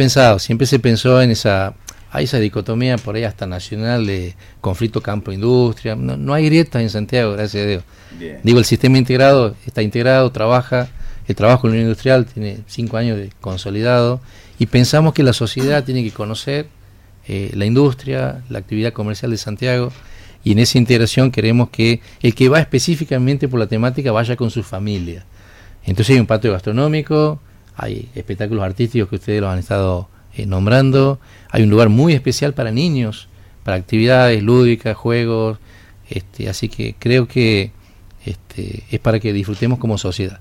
pensado, siempre se pensó en esa, hay esa dicotomía por ahí hasta nacional de conflicto campo-industria. No, hay grietas en Santiago, gracias a Dios. Digo, el sistema integrado está integrado, trabaja, el trabajo en la industrial tiene cinco años de consolidado y pensamos que la sociedad tiene que conocer eh, la industria, la actividad comercial de Santiago y en esa integración queremos que el que va específicamente por la temática vaya con su familia. Entonces hay un patio gastronómico, hay espectáculos artísticos que ustedes los han estado eh, nombrando, hay un lugar muy especial para niños, para actividades lúdicas, juegos, este, así que creo que este, es para que disfrutemos como sociedad.